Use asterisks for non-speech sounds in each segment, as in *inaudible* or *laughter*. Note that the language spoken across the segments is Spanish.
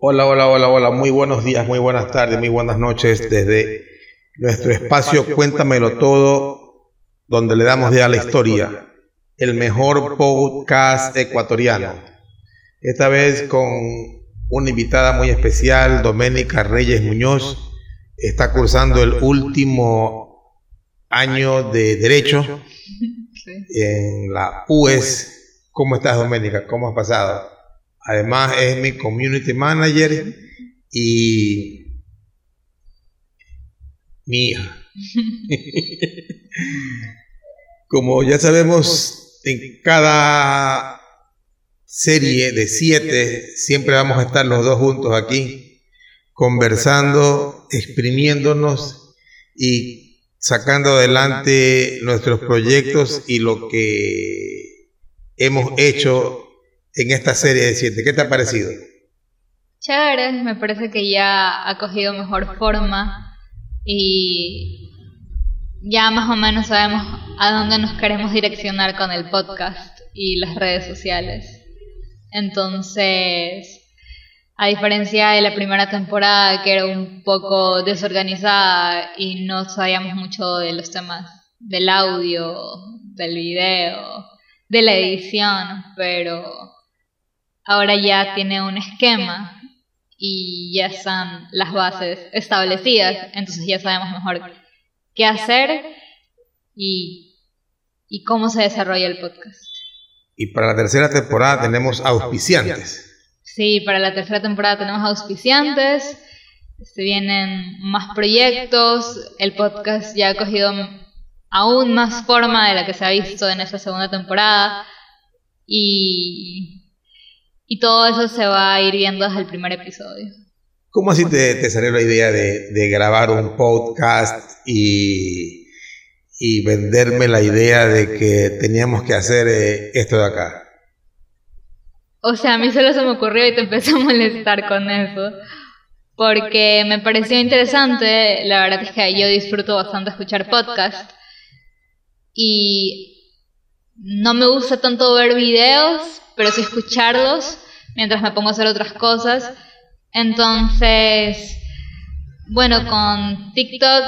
Hola, hola, hola, hola. Muy buenos días, muy buenas tardes, muy buenas noches desde nuestro espacio Cuéntamelo Todo, donde le damos de a la historia, el mejor podcast ecuatoriano. Esta vez con una invitada muy especial, Doménica Reyes Muñoz. Está cursando el último año de Derecho en la UES. ¿Cómo estás, Doménica? ¿Cómo has pasado? Además es mi community manager y mi hija. *laughs* Como ya sabemos, en cada serie de siete siempre vamos a estar los dos juntos aquí, conversando, exprimiéndonos y sacando adelante nuestros proyectos y lo que hemos hecho en esta serie de siete. ¿Qué te ha parecido? Chévere, me parece que ya ha cogido mejor forma y ya más o menos sabemos a dónde nos queremos direccionar con el podcast y las redes sociales. Entonces, a diferencia de la primera temporada que era un poco desorganizada y no sabíamos mucho de los temas del audio, del video, de la edición, pero ahora ya tiene un esquema y ya están las bases establecidas, entonces ya sabemos mejor qué hacer y, y cómo se desarrolla el podcast. Y para la tercera temporada tenemos auspiciantes. Sí, para la tercera temporada tenemos auspiciantes, se vienen más proyectos, el podcast ya ha cogido aún más forma de la que se ha visto en esta segunda temporada y y todo eso se va a ir viendo desde el primer episodio. ¿Cómo así te, salió la idea de, grabar un podcast y, y, venderme la idea de que teníamos que hacer eh, esto de acá? O sea, a mí solo se me ocurrió y te empecé a molestar con eso. Porque me pareció interesante, la verdad es que yo disfruto bastante escuchar podcast. Y no me gusta tanto ver videos, pero sí escucharlos mientras me pongo a hacer otras cosas. Entonces, bueno, con TikTok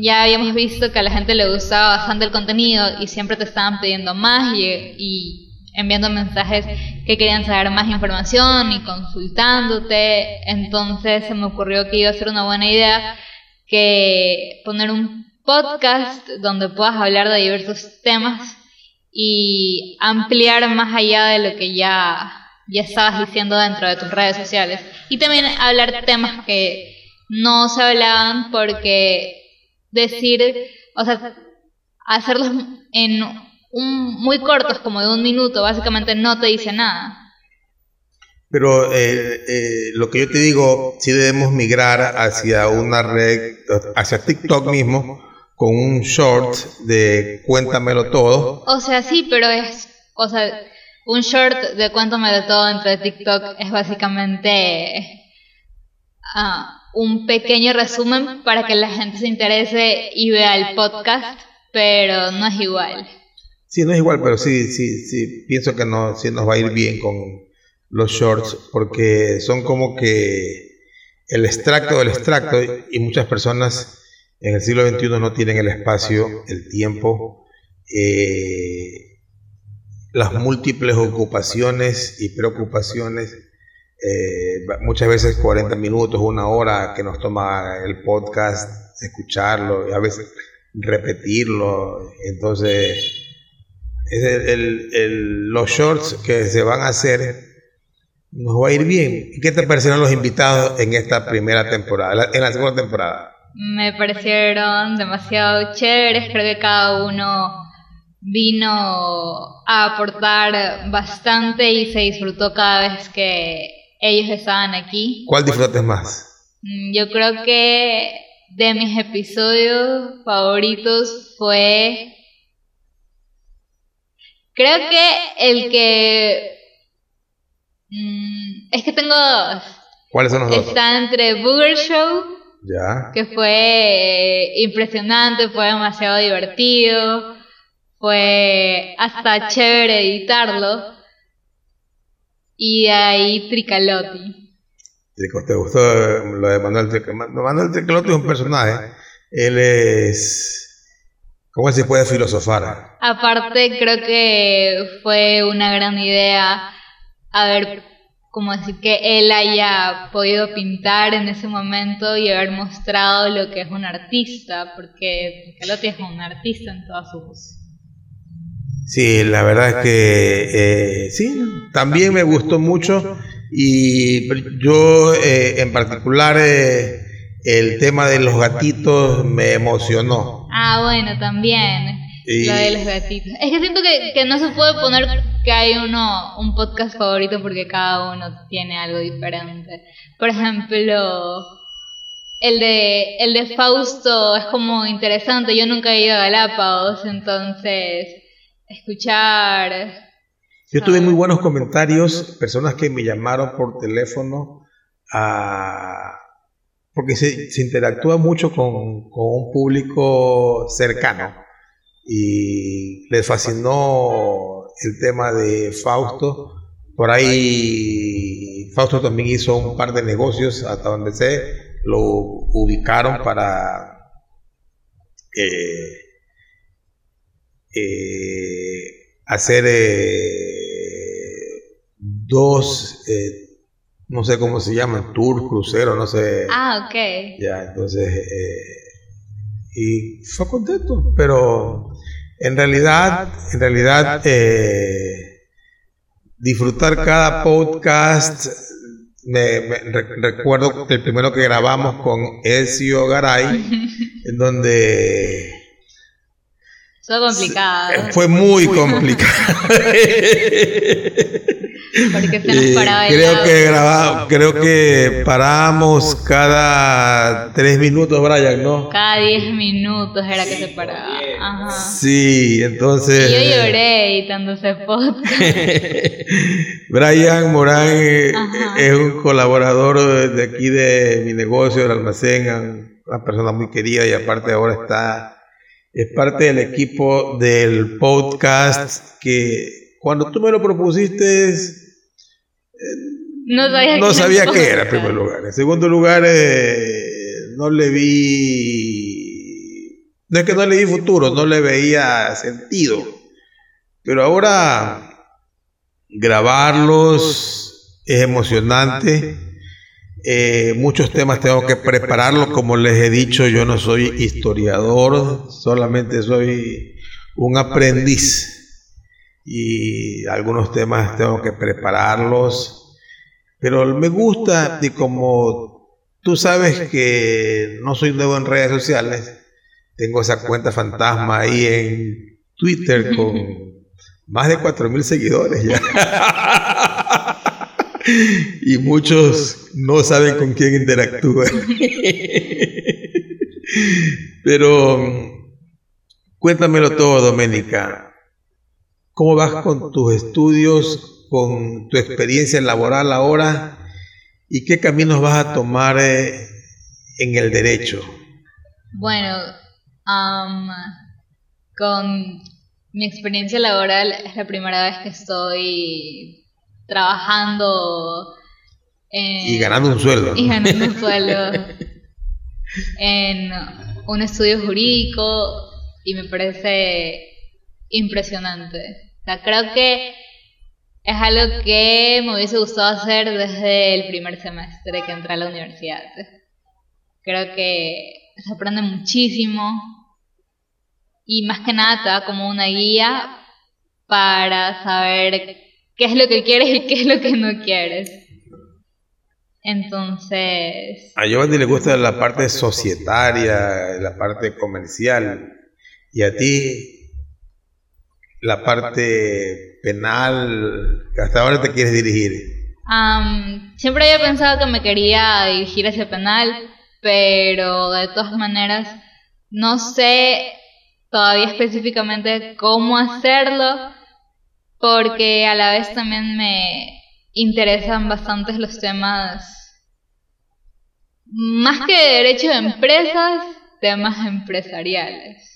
ya habíamos visto que a la gente le gustaba bastante el contenido y siempre te estaban pidiendo más y, enviando mensajes que querían saber más información y consultándote. Entonces se me ocurrió que iba a ser una buena idea que poner un podcast donde puedas hablar de diversos temas y ampliar más allá de lo que ya, ya estabas diciendo dentro de tus redes sociales. Y también hablar temas que no se hablaban porque decir, o sea, hacerlos en un, muy cortos, como de un minuto, básicamente no te dice nada. Pero eh, eh, lo que yo te digo, sí debemos migrar hacia una red, hacia TikTok mismo, con un short de Cuéntamelo todo. O sea, sí, pero es, o sea, un short de Cuéntamelo todo dentro de TikTok es básicamente ah, un pequeño resumen para que la gente se interese y vea el podcast, pero no es igual. Sí, no es igual, pero sí, sí, sí, pienso que no, sí nos va a ir bien con los shorts porque son como que el extracto del extracto y muchas personas en el siglo XXI no tienen el espacio, el tiempo, eh, las múltiples ocupaciones y preocupaciones, eh, muchas veces 40 minutos, una hora que nos toma el podcast, escucharlo a veces repetirlo. Entonces, los shorts que se van a hacer nos va a ir bien. ¿Qué te parecieron los invitados en esta primera temporada, en la segunda temporada? Me parecieron demasiado chéveres, creo que cada uno vino a aportar bastante y se disfrutó cada vez que ellos estaban aquí. ¿Cuál disfrutes más? Mm, yo creo que de mis episodios favoritos fue... Creo que el que... Mm, es que tengo dos. ¿Cuáles son los dos? Está entre Booger Show que fue impresionante, fue demasiado divertido, fue hasta chévere editarlo. Y ahí Tricalotti. ¿Te gustó lo de Manuel Tricolotti? Manuel Tricolotti es un personaje. Él es... ¿Cómo se puede filosofar? Aparte, creo que fue una gran idea haber, como decir, que él haya podido pintar en ese momento y haber mostrado lo que es un artista, porque Tricolotti es un artista en todas sus Sí, la verdad es que eh, sí, también me gustó mucho y yo eh, en particular eh, el tema de los gatitos me emocionó. Ah, bueno, también. Lo de los gatitos. Es que siento que, que, no se puede poner que hay uno un podcast favorito porque cada uno tiene algo diferente. Por ejemplo, el de el de Fausto es como interesante. Yo nunca he ido a Galápagos, entonces escuchar. Yo tuve muy buenos comentarios, personas que me llamaron por teléfono a, porque se, se interactúa mucho con, con, un público cercano y les fascinó el tema de Fausto. Por ahí Fausto también hizo un par de negocios hasta donde sé, lo ubicaron para eh, eh, hacer eh, dos, eh, no sé cómo se llaman, tour, crucero, no sé. Ah, ok. Ya, entonces, y fue contento, pero en realidad, en realidad, disfrutar cada podcast. Me, recuerdo el primero que grabamos con Ezio Garay, *laughs* en donde fue complicado. Fue muy complicado. *laughs* *laughs* Porque se nos paraba creo que grababa, creo que parábamos cada tres minutos, Brian, ¿no? Cada diez minutos era que se paraba. Ajá. Sí, entonces. Y yo lloré editándose podcast. *laughs* Brian Morán es un colaborador de aquí de mi negocio, del almacén, una persona muy querida y aparte ahora está es parte del equipo del podcast que cuando tú me lo propusiste no sabía, no sabía qué era en primer lugar. En segundo lugar, eh, no le vi, no es que no le vi futuro, no le veía sentido. Pero ahora grabarlos es emocionante eh, muchos temas tengo que prepararlos, como les he dicho, yo no soy historiador, solamente soy un aprendiz y algunos temas tengo que prepararlos, pero me gusta y como tú sabes que no soy nuevo en redes sociales, tengo esa cuenta fantasma ahí en Twitter con más de 4.000 seguidores ya. *laughs* y muchos no saben con quién interactúan. *laughs* Pero cuéntamelo todo, Doménica. ¿Cómo vas con tus estudios, con tu experiencia laboral ahora? ¿Y qué caminos vas a tomar eh, en el derecho? Bueno, con mi experiencia laboral es la primera vez que estoy trabajando y ganando un sueldo. Y ganando un sueldo en un estudio jurídico y me parece impresionante. O sea, creo que es algo que me hubiese gustado hacer desde el primer semestre que entré a la universidad. Creo que se aprende muchísimo y más que nada te da como una guía para saber qué es lo que quieres y qué es lo que no quieres. Entonces... A Giovanni le gusta la parte societaria, la parte comercial, y a ti la parte penal, hasta ahora te quieres dirigir. siempre había pensado que me quería dirigir hacia penal, pero de todas maneras no sé todavía específicamente cómo hacerlo porque a la vez también me interesan bastante los temas, más que de derecho de empresas, temas empresariales.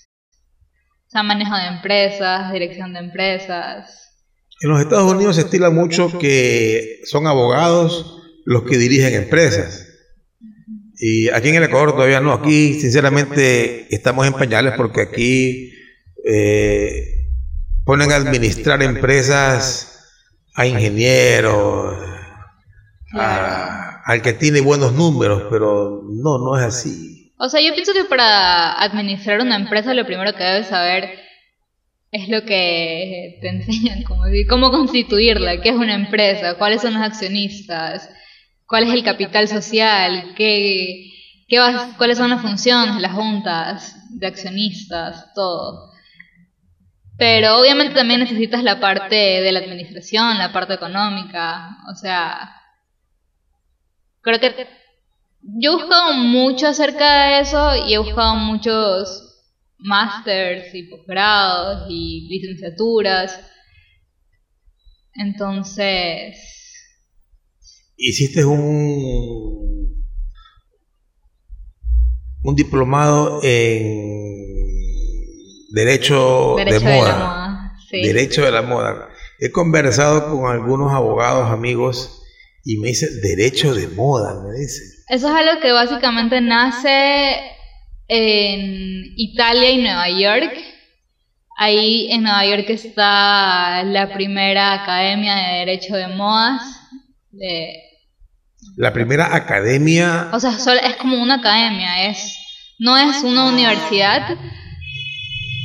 O sea, manejo de empresas, dirección de empresas. En los Estados Unidos se estila mucho que son abogados los que dirigen empresas. Y aquí en el Ecuador todavía no. Aquí, sinceramente, estamos en pañales porque aquí eh, ponen a administrar empresas a ingenieros, al que tiene buenos números, pero no, no es así. O sea, yo pienso que para administrar una empresa lo primero que debes saber es lo que te enseñan, como cómo constituirla, qué es una empresa, cuáles son los accionistas, cuál es el capital social, qué, qué cuáles son las funciones las juntas de accionistas, todo. Pero obviamente también necesitas la parte de la administración, la parte económica, o sea, creo que yo he buscado mucho acerca de eso y he buscado muchos másters y posgrados y licenciaturas. Entonces... Hiciste un, un diplomado en Derecho, de, moda. Derecho de la moda. He conversado con algunos abogados amigos y me dice Derecho de moda, me dice. Eso es algo que básicamente nace en Italia y Nueva York. Ahí en Nueva York está la primera academia de Derecho de Modas. la primera academia. O sea, es como una academia, es no es una universidad.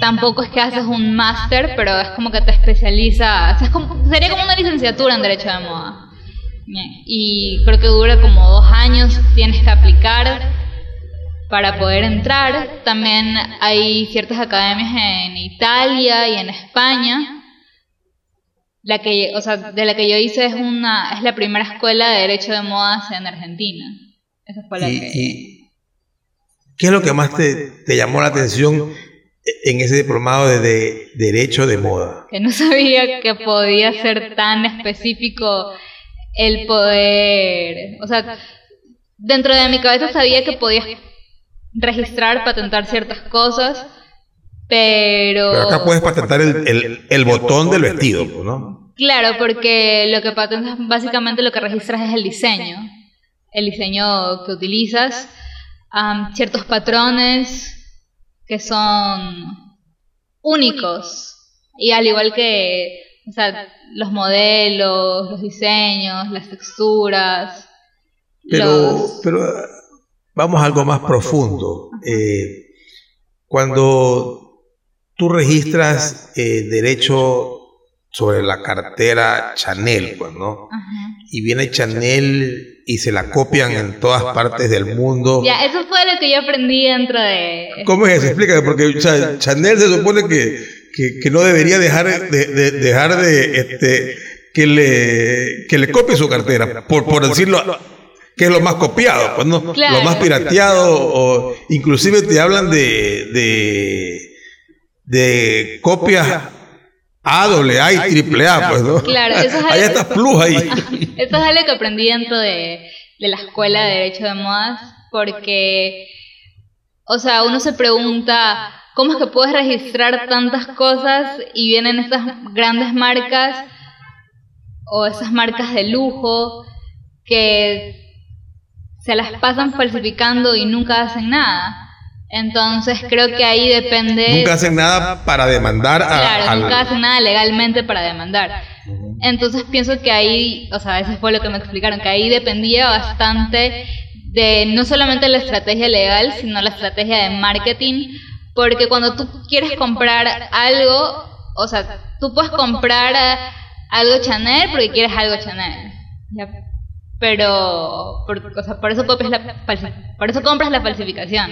Tampoco es que haces un máster, pero es como que te especializas. sería como una licenciatura en Derecho de Moda. Y creo que dura como dos años, tienes que aplicar para poder entrar. También hay ciertas academias en Italia y en España. La que, o sea, de la que yo hice es una es la primera escuela de derecho de modas en Argentina. Esa fue la que... ¿Qué es lo que más te, te, llamó la atención en ese diplomado de, derecho de moda? Que no sabía que podía ser tan específico el poder, o sea, dentro de mi cabeza sabía que podías registrar, patentar ciertas cosas, pero... Pero acá puedes patentar el, el, botón del vestido, ¿no? Claro, porque lo que patentas, básicamente lo que registras es el diseño, el diseño que utilizas, ciertos patrones que son únicos, y al igual que o sea, los modelos, los diseños, las texturas. Pero, pero vamos a algo más profundo. Eh, cuando tú registras eh, derecho sobre la cartera Chanel, pues, ¿no? Y viene Chanel y se la copian en todas partes del mundo. Ya, eso fue lo que yo aprendí dentro de... ¿Cómo es eso? Explícame, porque Chanel se supone que, que, no debería dejar de, dejar de este, que le que le copie su cartera, por, por decirlo que es lo más copiado, pues, ¿no? lo más pirateado, o inclusive te hablan de, de, de copias A, doble A y triple A, pues, ¿no? Claro, eso es Hay estas plus ahí. Eso es algo que aprendí dentro de, de la escuela de Derecho de Modas, porque, o sea, uno se pregunta, ¿cómo es que puedes registrar tantas cosas y vienen estas grandes marcas o esas marcas de lujo que se las pasan falsificando y nunca hacen nada. Entonces creo que ahí depende... Nunca hacen nada para demandar a... Claro, nunca hacen nada legalmente para demandar. Entonces pienso que ahí, o sea, eso fue lo que me explicaron, que ahí dependía bastante de no solamente la estrategia legal, sino la estrategia de marketing, porque cuando tú quieres comprar algo, o sea, tú puedes comprar algo Chanel porque quieres algo Chanel. Pero, por, o sea, por, eso copias la, por eso compras la falsificación.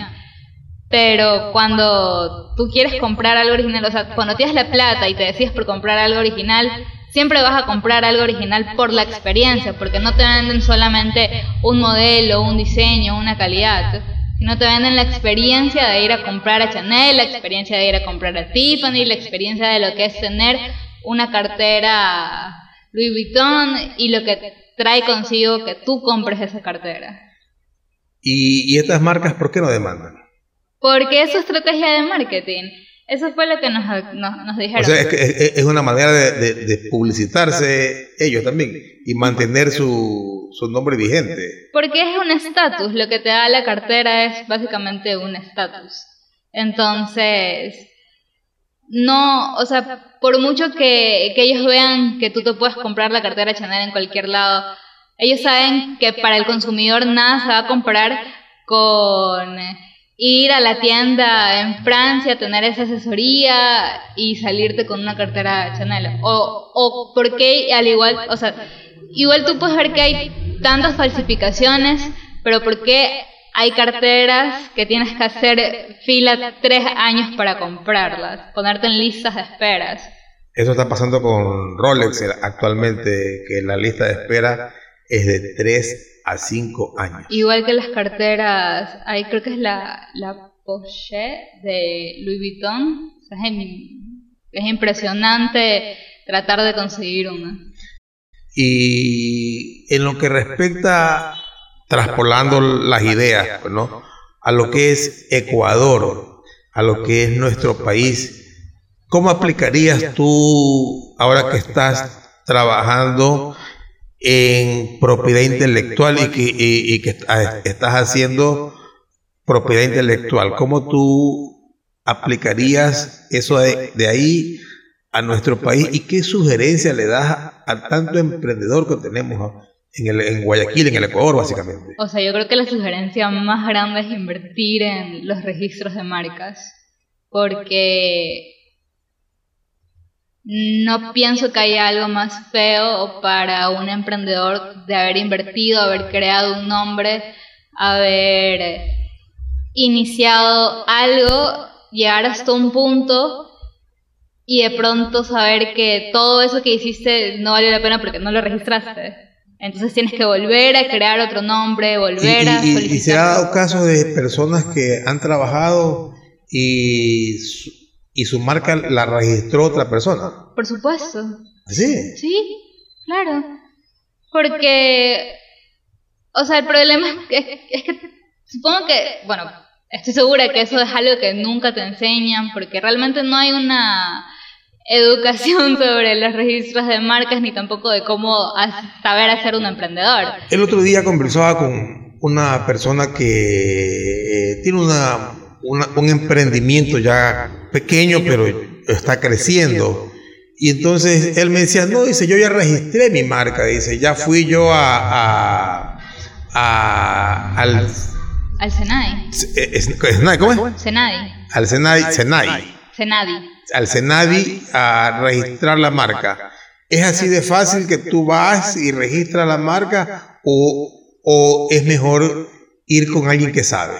Pero cuando tú quieres comprar algo original, o sea, cuando tienes la plata y te decides por comprar algo original, siempre vas a comprar algo original por la experiencia, porque no te venden solamente un modelo, un diseño, una calidad, sino te venden la experiencia de ir a comprar a Chanel, la experiencia de ir a comprar a Tiffany, la experiencia de lo que es tener una cartera Louis Vuitton y lo que trae consigo que tú compres esa cartera. ¿Y, estas marcas por qué no demandan? Porque es su estrategia de marketing. Eso fue lo que nos, nos, dijeron. O sea, es, es, una manera de, publicitarse ellos también y mantener su, su nombre vigente. Porque es un estatus, lo que te da la cartera es básicamente un estatus. Entonces, no, o sea, por mucho que, que ellos vean que tú te puedes comprar la cartera Chanel en cualquier lado, ellos saben que para el consumidor nada se va a comprar con ir a la tienda en Francia, tener esa asesoría y salirte con una cartera Chanel. O, o porque al igual, o sea, igual tú puedes ver que hay tantas falsificaciones, pero ¿por qué hay carteras que tienes que hacer fila tres años para comprarlas, ponerte en listas de esperas? Eso está pasando con Rolex actualmente, que la lista de espera es de tres a cinco años. Igual que las carteras, ahí creo que es la, la Porsche de Louis Vuitton. Es, impresionante tratar de conseguir una. Y en lo que respecta, traspolando las ideas, ¿no? a lo que es Ecuador, a lo que es nuestro país, ¿cómo aplicarías tú, ahora que estás trabajando en propiedad intelectual y que, y, que estás haciendo propiedad intelectual. ¿Cómo tú aplicarías eso de, ahí a nuestro país y qué sugerencia le das al tanto emprendedor que tenemos en, el, en Guayaquil, en el Ecuador, básicamente? O sea, yo creo que la sugerencia más grande es invertir en los registros de marcas, porque no pienso que haya algo más feo para un emprendedor de haber invertido, haber creado un nombre, haber iniciado algo, llegar hasta un punto y de pronto saber que todo eso que hiciste no vale la pena porque no lo registraste. Entonces tienes que volver a crear otro nombre, volver a solicitar. Y, y se ha dado caso de personas que han trabajado y y su marca la registró otra persona. Por supuesto. ¿Sí? Sí, claro. Porque, o sea, el problema es que, es que supongo que, bueno, estoy segura que eso es algo que nunca te enseñan, porque realmente no hay una educación sobre los registros de marcas ni tampoco de cómo saber hacer un emprendedor. El otro día conversaba con una persona que eh, tiene una un emprendimiento ya pequeño, pero está creciendo. Y entonces él me decía, no, dice, yo ya registré mi marca, dice, ya fui yo a, a, al... Al Senai. ¿Cómo es? Senai. Al Senai, Senai. Senadi. Al Senadi a registrar la marca. ¿Es así de fácil que tú vas y registras la marca o, o es mejor ir con alguien que sabe?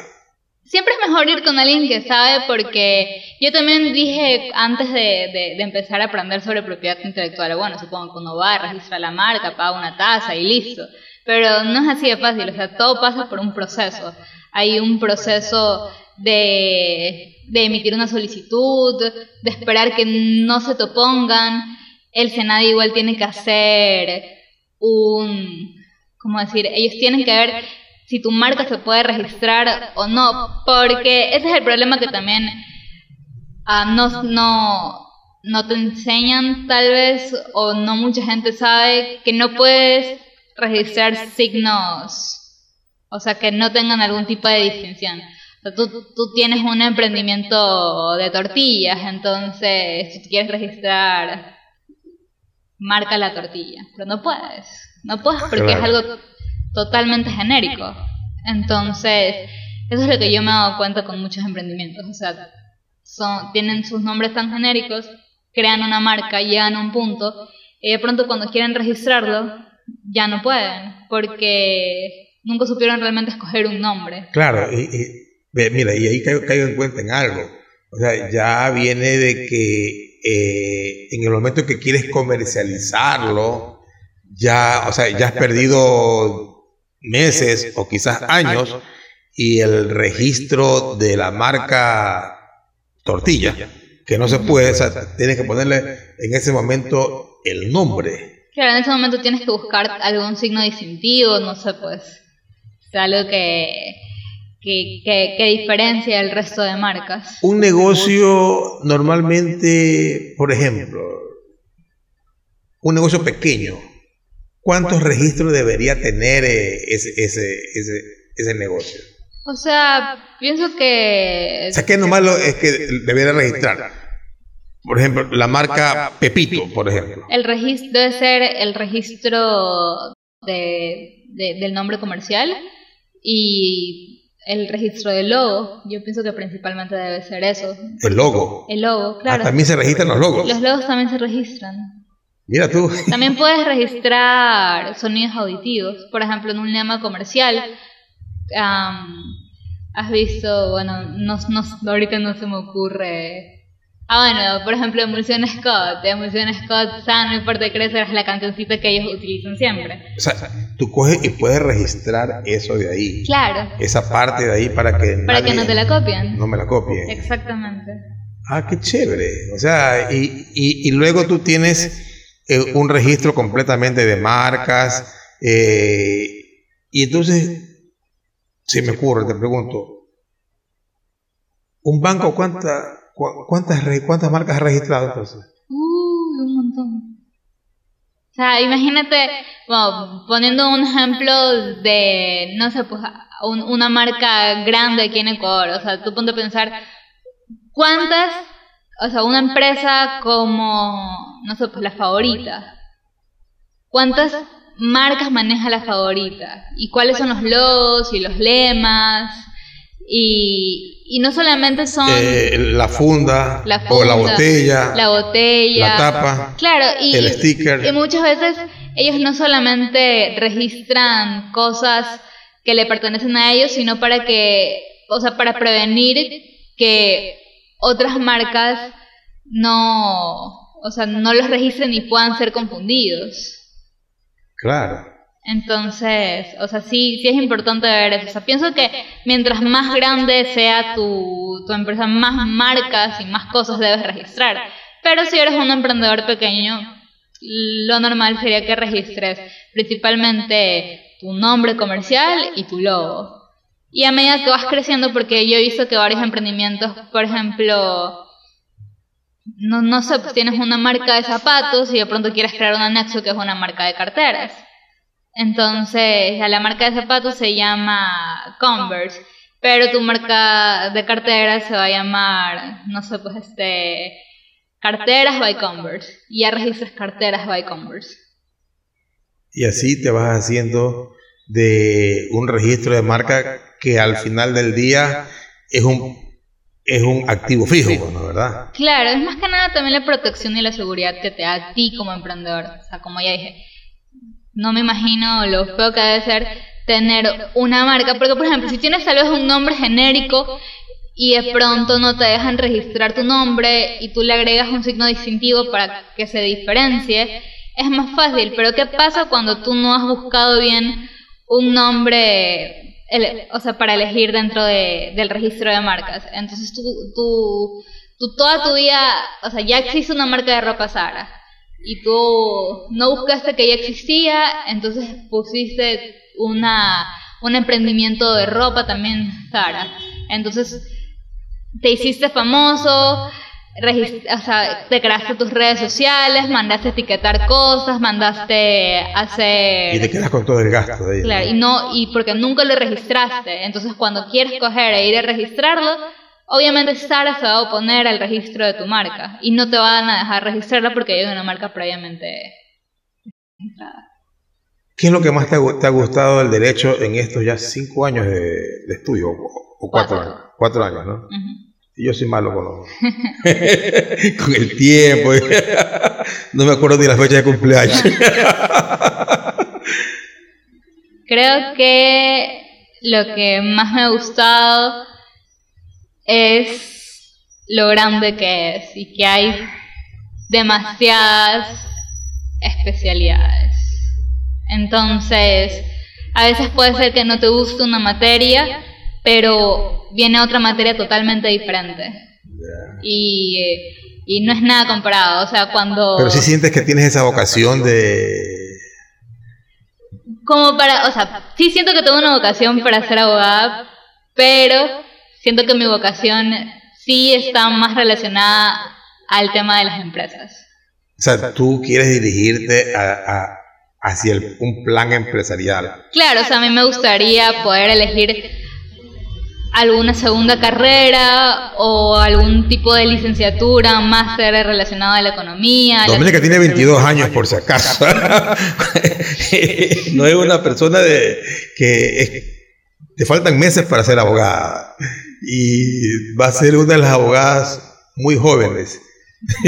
Siempre es mejor ir con alguien que sabe porque yo también dije antes de, empezar a aprender sobre propiedad intelectual, bueno, supongo que uno va, registra la marca, paga una tasa y listo. Pero no es así de fácil, o sea, todo pasa por un proceso. Hay un proceso de, de emitir una solicitud, de esperar que no se te opongan. El Senado igual tiene que hacer un, ¿cómo decir? Ellos tienen que ver si tu marca se puede registrar o no, porque ese es el problema que también no, no, no te enseñan tal vez o no mucha gente sabe que no puedes registrar signos, o sea, que no tengan algún tipo de distinción. O sea, tú, tú tienes un emprendimiento de tortillas, entonces si quieres registrar, marca la tortilla, pero no puedes, no puedes porque es algo totalmente genérico. Entonces, eso es lo que yo me he dado cuenta con muchos emprendimientos. O sea, son, tienen sus nombres tan genéricos, crean una marca, llegan a un punto, y de pronto cuando quieren registrarlo, ya no pueden, porque nunca supieron realmente escoger un nombre. Claro, y, mira, y ahí caigo, en cuenta en algo. O sea, ya viene de que eh, en el momento que quieres comercializarlo, ya, o sea, ya has perdido meses o quizás años y el registro de la marca tortilla, que no se puede, tienes que ponerle en ese momento el nombre. Claro, en ese momento tienes que buscar algún signo distintivo, no sé, pues, algo que, que, que, que diferencia el resto de marcas. Un negocio normalmente, por ejemplo, un negocio pequeño, ¿cuántos registros debería tener eh, ese, ese, ese, ese negocio? O sea, pienso que... O sea, que nomás lo, es que debería registrar. Por ejemplo, la marca Pepito, por ejemplo. El registro debe ser el registro de, del nombre comercial y el registro del logo. Yo pienso que principalmente debe ser eso. El logo. El logo, ah, claro. también se registran los logos. Los logos también se registran. Mira tú. También puedes *laughs* registrar sonidos auditivos. Por ejemplo, en un lema comercial. has visto, bueno, no, no, ahorita no se me ocurre Ah, bueno, por ejemplo, Emulsión Scott. Emulsión Scott, Sano y Fuerte Crecer es la cancioncita que ellos utilizan siempre. O sea, tú coges y puedes registrar eso de ahí. Claro. Esa parte de ahí para que. Para que no te la copien. No me la copien. Exactamente. Ah, qué chévere. O sea, y, y, y luego tú tienes eh, un registro completamente de marcas. Eh, y entonces, si me ocurre, te pregunto, ¿un banco cuánta ¿Cuántas, ¿Cuántas marcas has registrado entonces? Uh, un montón. O sea, imagínate, poniendo un ejemplo de, no sé, pues una marca grande aquí en Ecuador. O sea, tú ponte a pensar, ¿cuántas, o sea, una empresa como, no sé, pues la favorita? ¿Cuántas marcas maneja la favorita? ¿Y cuáles son los logos y los lemas? Y, y no solamente son... Eh, la, funda, o la botella. La botella. La tapa. Claro, y, el sticker. Y muchas veces ellos no solamente registran cosas que le pertenecen a ellos, sino para que, o sea, para prevenir que otras marcas no, o sea, no los registren y puedan ser confundidos. Claro. Entonces, o sea, sí, sí es importante ver eso. O sea, pienso que mientras más grande sea tu, tu empresa, más marcas y más cosas debes registrar. Pero si eres un emprendedor pequeño, lo normal sería que registres principalmente tu nombre comercial y tu logo. Y a medida que vas creciendo, porque yo he visto que varios emprendimientos, por ejemplo, no, no sé, pues tienes una marca de zapatos y de pronto quieres crear un anexo que es una marca de carteras. Entonces, la marca de zapatos se llama Converse, pero tu marca de cartera se va a llamar, no sé, pues este, Carteras by Converse. Y ya registras Carteras by Converse. Y así te vas haciendo de un registro de marca que al final del día es un es un activo fijo, ¿no? ¿verdad? Claro, es más que nada también la protección y la seguridad que te da a ti como emprendedor. O sea, como ya dije, no me imagino lo feo que debe ser tener una marca, porque por ejemplo, si tienes tal vez un nombre genérico y de pronto no te dejan registrar tu nombre y tú le agregas un signo distintivo para que se diferencie, es más fácil. Pero ¿qué pasa cuando tú no has buscado bien un nombre, o sea, para elegir dentro de, del registro de marcas? Entonces tú, tú, tú toda tu vida, o sea, ya existe una marca de ropa Sara y tú no buscaste que ya existía, entonces pusiste una, un emprendimiento de ropa también, Sara. Entonces te hiciste famoso, o sea, te creaste tus redes sociales, mandaste etiquetar cosas, mandaste hacer... Y te quedas con todo el gasto de ahí. Claro, y, no, y porque nunca lo registraste. Entonces cuando quieres coger e ir a registrarlo, Obviamente Sara se va a oponer al registro de tu marca y no te van a dejar registrarla porque hay una marca previamente ¿Qué es lo que más te ha, gustado del derecho en estos ya cinco años de, estudio o, cuatro, años? Cuatro años, ¿no? Y yo soy malo con, *laughs* *laughs* con el tiempo. *laughs* no me acuerdo ni la fecha de cumpleaños. Creo que lo que más me ha gustado es lo grande que es y que hay demasiadas especialidades. Entonces, a veces puede ser que no te guste una materia, pero viene otra materia totalmente diferente. Y, y no es nada comparado. O sea, cuando. Pero si sientes que tienes esa vocación de. Como para. O sea, sí siento que tengo una vocación para ser abogada, pero siento que mi vocación sí está más relacionada al tema de las empresas. O sea, tú quieres dirigirte a, hacia un plan empresarial. Claro, o sea, a mí me gustaría poder elegir alguna segunda carrera o algún tipo de licenciatura, máster relacionado a la economía. Doménica tiene 22 años por si acaso. *laughs* no es una persona de que te faltan meses para ser abogada y va a ser una de las abogadas muy jóvenes. *laughs*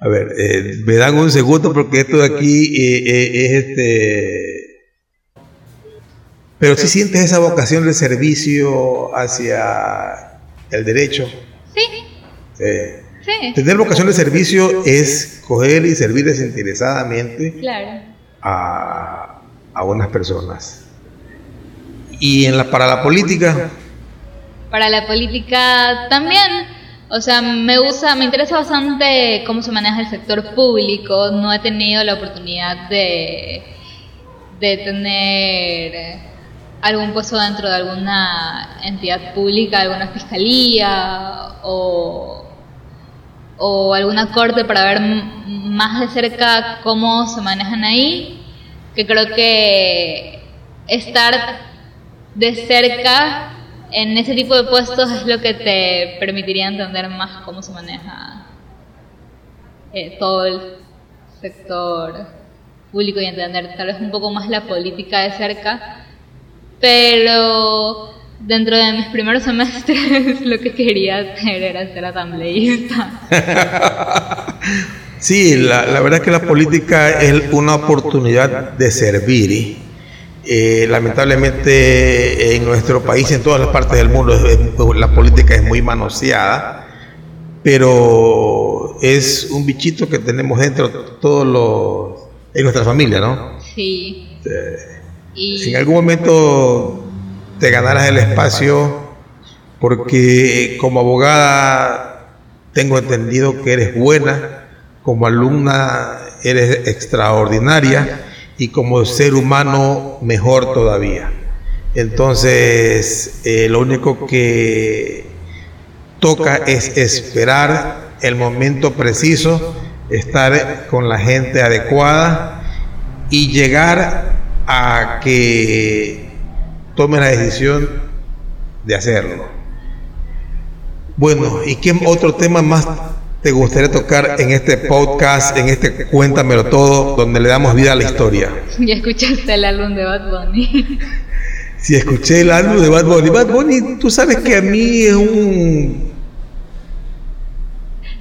a ver, eh, me dan un segundo porque esto de aquí eh, eh, es este pero si sientes esa vocación de servicio hacia el derecho. Sí. sí. Tener vocación de servicio es coger y servir desinteresadamente claro. a, a unas personas. ¿Y en la, para la política? Para la política también. O sea, me gusta, me interesa bastante cómo se maneja el sector público. No he tenido la oportunidad de, de tener algún puesto dentro de alguna entidad pública, alguna fiscalía o, o alguna corte para ver más de cerca cómo se manejan ahí, que creo que estar de cerca en ese tipo de puestos es lo que te permitiría entender más cómo se maneja eh, todo el sector público y entender tal vez un poco más la política de cerca pero dentro de mis primeros semestres *laughs* lo que quería hacer era ser asambleísta. *laughs* sí, la, la, verdad es que la política es una oportunidad de servir. Eh, lamentablemente en nuestro país, en todas las partes del mundo, la política es muy manoseada, pero es un bichito que tenemos dentro todos los en nuestra familia, ¿no? Sí. Eh, si en algún momento te ganaras el espacio, porque como abogada tengo entendido que eres buena, como alumna eres extraordinaria y como ser humano mejor todavía. Entonces, eh, lo único que toca es esperar el momento preciso, estar con la gente adecuada y llegar a que tome la decisión de hacerlo. Bueno, ¿y qué otro tema más te gustaría tocar en este podcast, en este Cuéntamelo Todo, donde le damos vida a la historia? Ya escuchaste el álbum de Bad Bunny. Si escuché el álbum de Bad Bunny, Bad Bunny, tú sabes que a mí es un...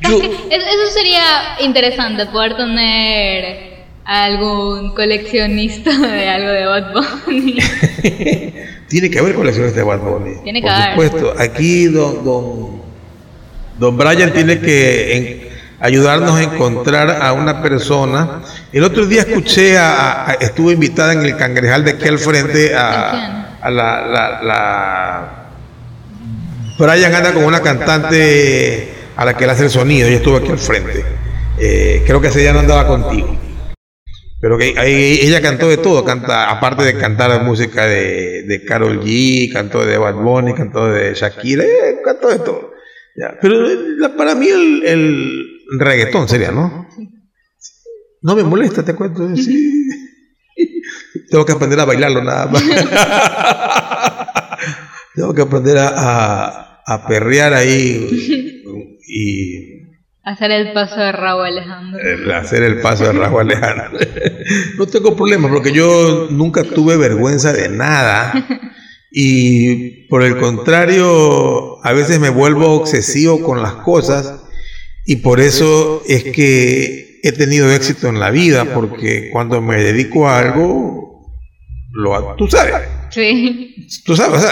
Eso sería interesante, poder tener algún coleccionista de algo de Bad Bunny. *laughs* Tiene que haber coleccionistas de Bad Bunny. Tiene que Por supuesto, aquí don, don, don Brian tiene que ayudarnos a encontrar a una persona. El otro día escuché, a, estuve invitada en el cangrejal de aquí al frente a, a la, la, la, Brian anda con una cantante a la que le hace el sonido, ella estuvo aquí al frente. Eh, creo que ese día no andaba contigo. Pero que ella cantó de todo, canta, aparte de cantar música de, de Carol G, cantó de Bad Bunny, cantó de Shakira, eh, cantó de todo. Pero para mí el, el, reggaetón sería, ¿no? No me molesta, te cuento. Sí. *laughs* Tengo que aprender a bailarlo nada más. *laughs* Tengo que aprender a, a, a perrear ahí y Hacer el paso de Raúl Alejandro. hacer el paso de Raúl Alejandro. *laughs* no tengo problema porque yo nunca tuve vergüenza de nada. Y por el contrario, a veces me vuelvo obsesivo con las cosas y por eso es que he tenido éxito en la vida, porque cuando me dedico a algo, lo tú sabes. Sí. Tú sabes,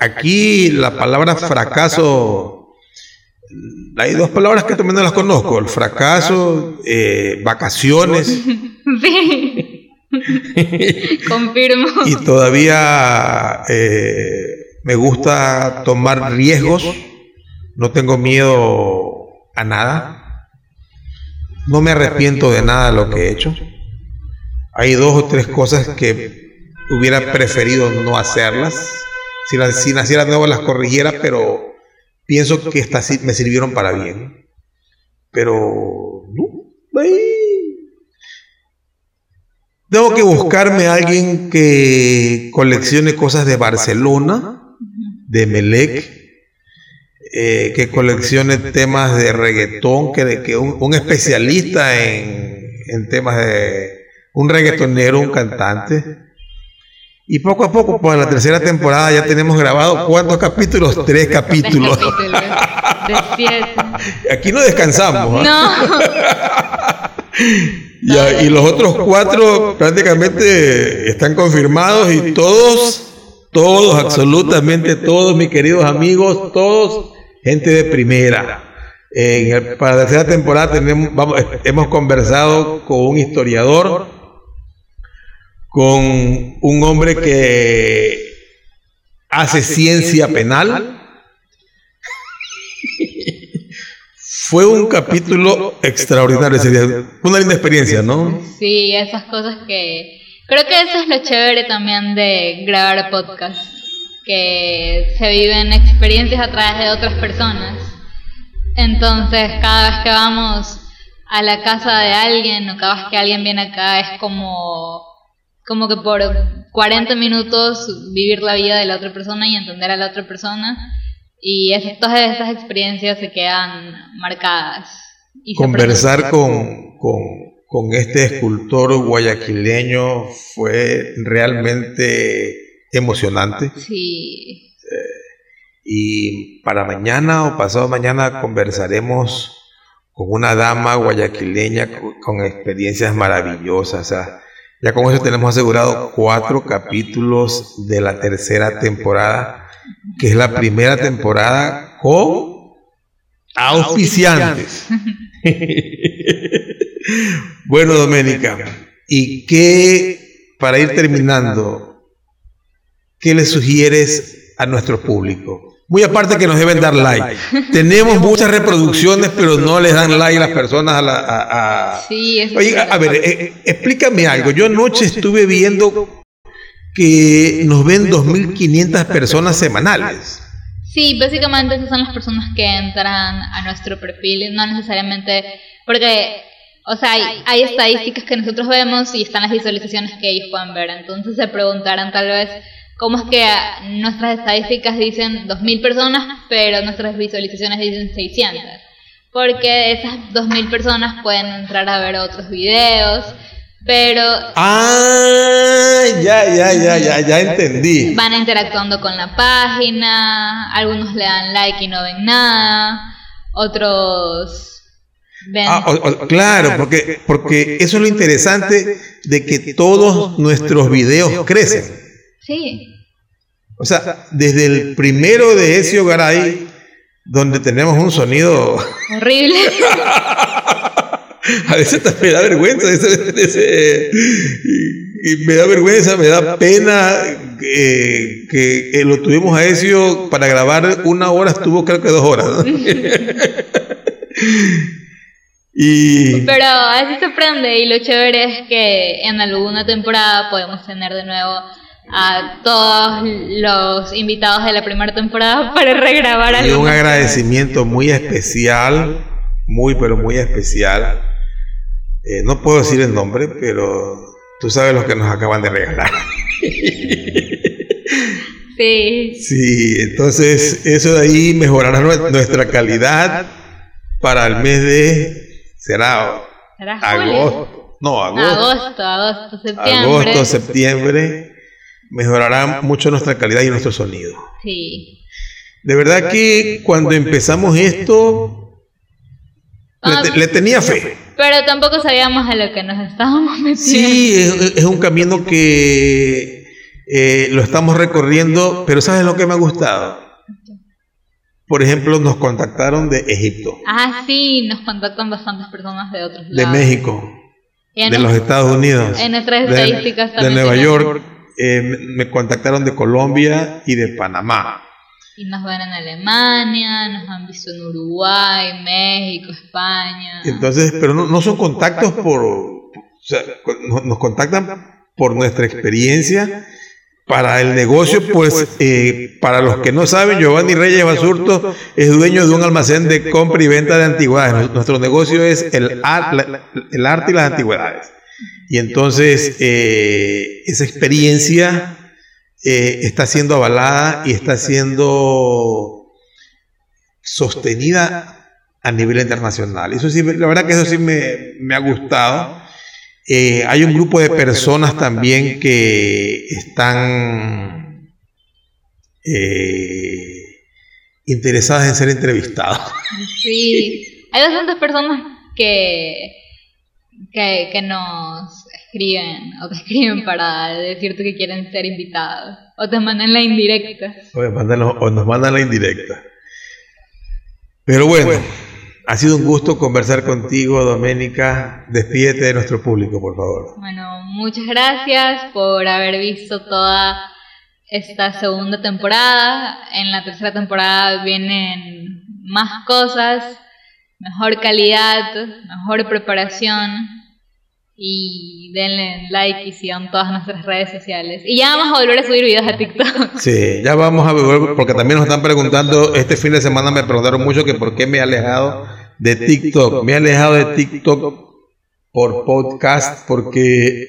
aquí la palabra fracaso hay dos palabras que también no las conozco, el fracaso, eh, vacaciones. *laughs* Sí. *laughs* Confirmo. Y todavía eh, me gusta tomar riesgos, no tengo miedo a nada, no me arrepiento de nada de lo que he hecho. Hay dos o tres cosas que hubiera preferido no hacerlas. Si, si naciera nuevo las corrigiera, pero pienso que estas me sirvieron para bien. Pero, no, ahí, Tengo que buscarme a alguien que coleccione cosas de Barcelona, de Melec, eh, que coleccione temas de reggaetón, que, que un, especialista en, en, temas de un reggaetonero, un cantante. Y poco a poco, pues en la tercera temporada ya tenemos grabado cuántos capítulos, tres capítulos. *laughs* Aquí no descansamos. No. *laughs* y, los otros cuatro prácticamente están confirmados y todos, todos, absolutamente todos, mis queridos amigos, todos, gente de primera. En para la tercera temporada tenemos, vamos, hemos conversado con un historiador, con un hombre que hace ciencia penal, Fue un capítulo extraordinario ese día. Una linda experiencia, ¿no? Sí, esas cosas que... Creo que eso es lo chévere también de grabar podcast, que se viven experiencias a través de otras personas. Entonces, cada vez que vamos a la casa de alguien o cada vez que alguien viene acá es como como que por 40 minutos vivir la vida de la otra persona y entender a la otra persona y todas esas experiencias se quedan marcadas. Y Conversar con, con, con, este escultor guayaquileño fue realmente emocionante. Sí. Eh, y para mañana o pasado mañana conversaremos con una dama guayaquileña con, experiencias maravillosas. ya con eso tenemos asegurado cuatro capítulos de la tercera temporada que es la primera temporada con auspiciantes. *laughs* bueno, Doménica, ¿y qué, para ir terminando, qué le sugieres a nuestro público? Muy aparte que nos deben dar like. Tenemos muchas reproducciones, pero no les dan like las personas a la... Sí, Oye, a ver, eh, explícame algo. Yo anoche estuve viendo que nos ven 2.500 personas semanales. Sí, básicamente esas son las personas que entran a nuestro perfil, no necesariamente, porque, o sea, hay, estadísticas que nosotros vemos y están las visualizaciones que ellos pueden ver, entonces se preguntarán tal vez cómo es que nuestras estadísticas dicen 2.000 personas, pero nuestras visualizaciones dicen 600, porque esas 2.000 personas pueden entrar a ver otros videos, pero. Ah, ya, ya, ya, ya, ya entendí. Van interactuando con la página, algunos le dan like y no ven nada, otros. Ven. Ah, claro, porque, porque eso es lo interesante de que todos nuestros videos crecen. Sí. O sea, desde el primero de Ezio Garay, donde tenemos un sonido horrible. *laughs* *laughs* *laughs* a veces me da vergüenza, y, me da vergüenza, me da pena eh, que eh, lo tuvimos a Ezio para grabar una hora, estuvo creo que dos horas. *laughs* y... Pero así se aprende y lo chévere es que en alguna temporada podemos tener de nuevo a todos los invitados de la primera temporada *laughs* para regrabar y un agradecimiento muy especial, muy pero muy especial eh, no puedo decir el nombre, pero tú sabes lo que nos acaban de regalar. Sí. Sí, entonces eso de ahí mejorará nuestra calidad para el mes de... Será, agosto. No, agosto. Agosto, agosto, septiembre. Agosto, septiembre. Mejorará mucho nuestra calidad y nuestro sonido. Sí. De verdad que cuando empezamos esto, le ah, tenía fe. Pero tampoco sabíamos a lo que nos estábamos metiendo. Sí, es, un camino que eh, lo estamos recorriendo, pero ¿sabes lo que me ha gustado? Por ejemplo, nos contactaron de Egipto. Ah, sí, nos contactan bastantes personas de otros lados. De México, de los Estados Unidos. En nuestras estadísticas de, De Nueva York, eh, me contactaron de Colombia y de Panamá. Y nos ven en Alemania, nos han visto en Uruguay, México, España. Entonces, pero no, no son contactos por, o sea, nos contactan por nuestra experiencia. Para el negocio, pues, eh, para los que no saben, Giovanni Reyes Basurto es dueño de un almacén de compra y venta de antigüedades. Nuestro negocio es el, el arte y las antigüedades. Y entonces eh, esa experiencia eh, está siendo avalada y está siendo sostenida a nivel internacional. Eso sí, la verdad que eso sí me, ha gustado. Eh, hay un grupo de personas también que están interesadas en ser entrevistados. Sí, hay bastantes personas que, que nos escriben o te *laughs* escriben para decirte que quieren ser invitados o te mandan la indirecta. O, nos mandan la indirecta. Pero bueno, ha sido un gusto conversar contigo, Doménica. Despídete de nuestro público, por favor. Bueno, muchas gracias por haber visto toda esta segunda temporada. En la tercera temporada vienen más cosas, mejor calidad, mejor preparación y denle like y sigan todas nuestras redes sociales. Y ya vamos a volver a subir videos a TikTok. *laughs* Sí, ya vamos a volver, porque también nos están preguntando, este fin de semana me preguntaron mucho que por qué me he alejado de TikTok. Me he alejado de TikTok por podcast, porque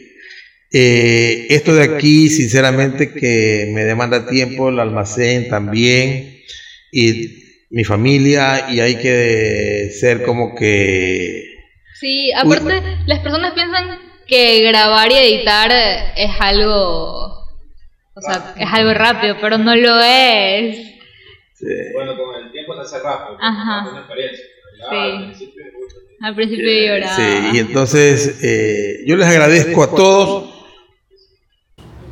eh, esto de aquí, sinceramente, que me demanda tiempo, el almacén también, y mi familia, y hay que ser como que Sí, aparte las personas piensan que grabar y editar es algo, o sea, es algo rápido, pero no lo es. Sí. Bueno, con el tiempo se hace rápido, Ajá. Una experiencia. Sí. Al principio lloraba. Sí, y entonces eh, yo les agradezco a todos.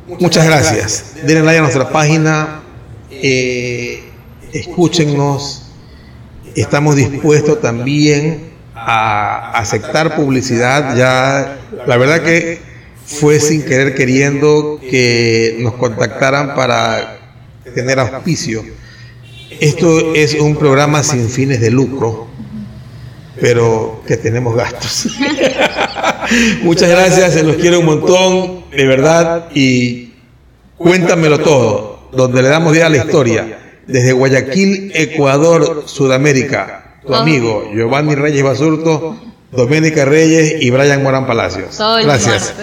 Muchas gracias. Denle like a nuestra página. Eh, escúchennos. Estamos dispuestos también a aceptar publicidad. Ya, la verdad que fue sin querer queriendo que nos contactaran para tener auspicio. Esto es un programa sin fines de lucro, pero que tenemos gastos. *laughs* Muchas gracias, se los quiero un montón, de verdad, y cuéntamelo todo, donde le damos día a la historia, desde Guayaquil, Ecuador, Sudamérica tu amigo Giovanni Reyes Basurto, Doménica Reyes y Brian Morán Palacios. Gracias.